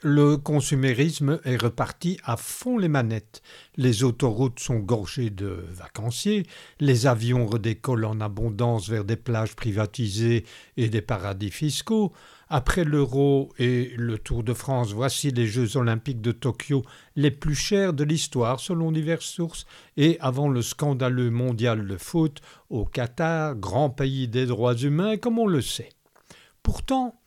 Le consumérisme est reparti à fond les manettes. Les autoroutes sont gorgées de vacanciers, les avions redécollent en abondance vers des plages privatisées et des paradis fiscaux. Après l'euro et le Tour de France, voici les Jeux olympiques de Tokyo les plus chers de l'histoire selon diverses sources, et avant le scandaleux mondial de foot au Qatar, grand pays des droits humains comme on le sait. Pourtant,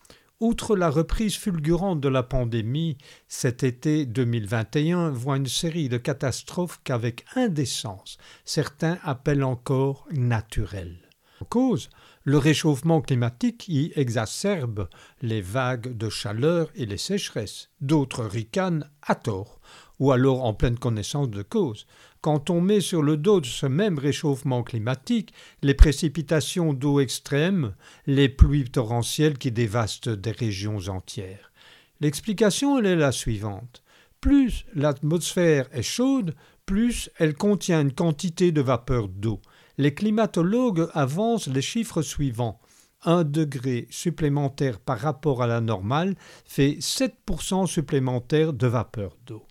Outre la reprise fulgurante de la pandémie, cet été 2021 voit une série de catastrophes qu'avec indécence certains appellent encore naturelles. Cause, le réchauffement climatique qui exacerbe les vagues de chaleur et les sécheresses. D'autres ricanent à tort, ou alors en pleine connaissance de cause. Quand on met sur le dos de ce même réchauffement climatique les précipitations d'eau extrêmes, les pluies torrentielles qui dévastent des régions entières. L'explication est la suivante. Plus l'atmosphère est chaude, plus elle contient une quantité de vapeur d'eau. Les climatologues avancent les chiffres suivants. Un degré supplémentaire par rapport à la normale fait 7% supplémentaire de vapeur d'eau.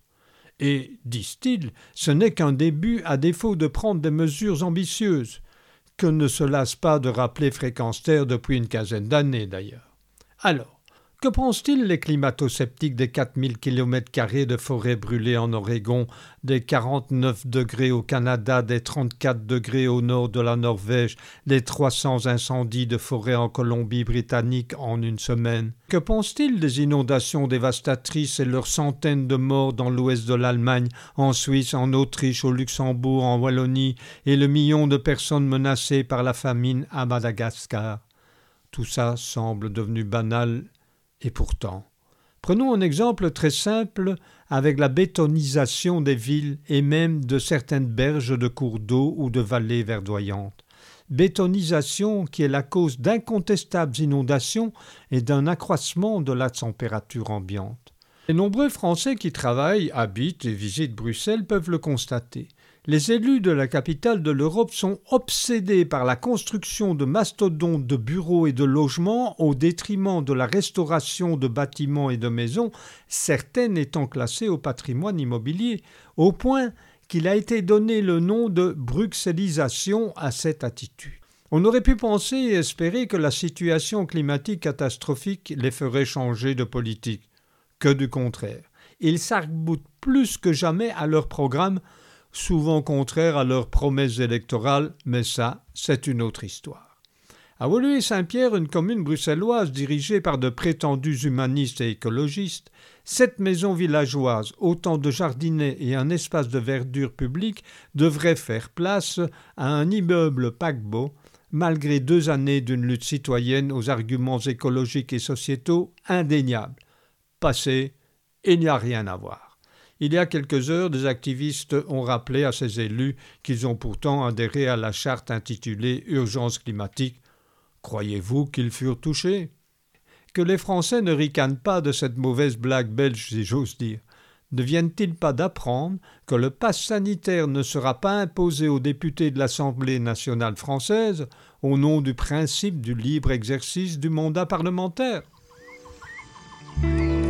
Et, disent-ils, ce n'est qu'un début à défaut de prendre des mesures ambitieuses, que ne se lasse pas de rappeler Fréquence Terre depuis une quinzaine d'années d'ailleurs. Alors, que pensent-ils les climato-sceptiques des 4000 km de forêt brûlée en Oregon, des 49 degrés au Canada, des 34 degrés au nord de la Norvège, des 300 incendies de forêt en Colombie-Britannique en une semaine? Que pensent-ils des inondations dévastatrices et leurs centaines de morts dans l'ouest de l'Allemagne, en Suisse, en Autriche, au Luxembourg, en Wallonie, et le million de personnes menacées par la famine à Madagascar? Tout ça semble devenu banal et pourtant, prenons un exemple très simple avec la bétonisation des villes et même de certaines berges de cours d'eau ou de vallées verdoyantes. Bétonisation qui est la cause d'incontestables inondations et d'un accroissement de la température ambiante. Les nombreux Français qui travaillent, habitent et visitent Bruxelles peuvent le constater. Les élus de la capitale de l'Europe sont obsédés par la construction de mastodontes de bureaux et de logements au détriment de la restauration de bâtiments et de maisons, certaines étant classées au patrimoine immobilier, au point qu'il a été donné le nom de bruxellisation à cette attitude. On aurait pu penser et espérer que la situation climatique catastrophique les ferait changer de politique. Que du contraire. Ils sarc plus que jamais à leur programme souvent contraires à leurs promesses électorales, mais ça, c'est une autre histoire. À Woluwe-Saint-Pierre, une commune bruxelloise dirigée par de prétendus humanistes et écologistes, sept maisons villageoises, autant de jardinets et un espace de verdure publique devraient faire place à un immeuble paquebot, malgré deux années d'une lutte citoyenne aux arguments écologiques et sociétaux indéniables. Passé, il n'y a rien à voir. Il y a quelques heures, des activistes ont rappelé à ces élus qu'ils ont pourtant adhéré à la charte intitulée Urgence climatique. Croyez-vous qu'ils furent touchés? Que les Français ne ricanent pas de cette mauvaise blague belge, si j'ose dire. Ne viennent-ils pas d'apprendre que le pass sanitaire ne sera pas imposé aux députés de l'Assemblée nationale française au nom du principe du libre exercice du mandat parlementaire?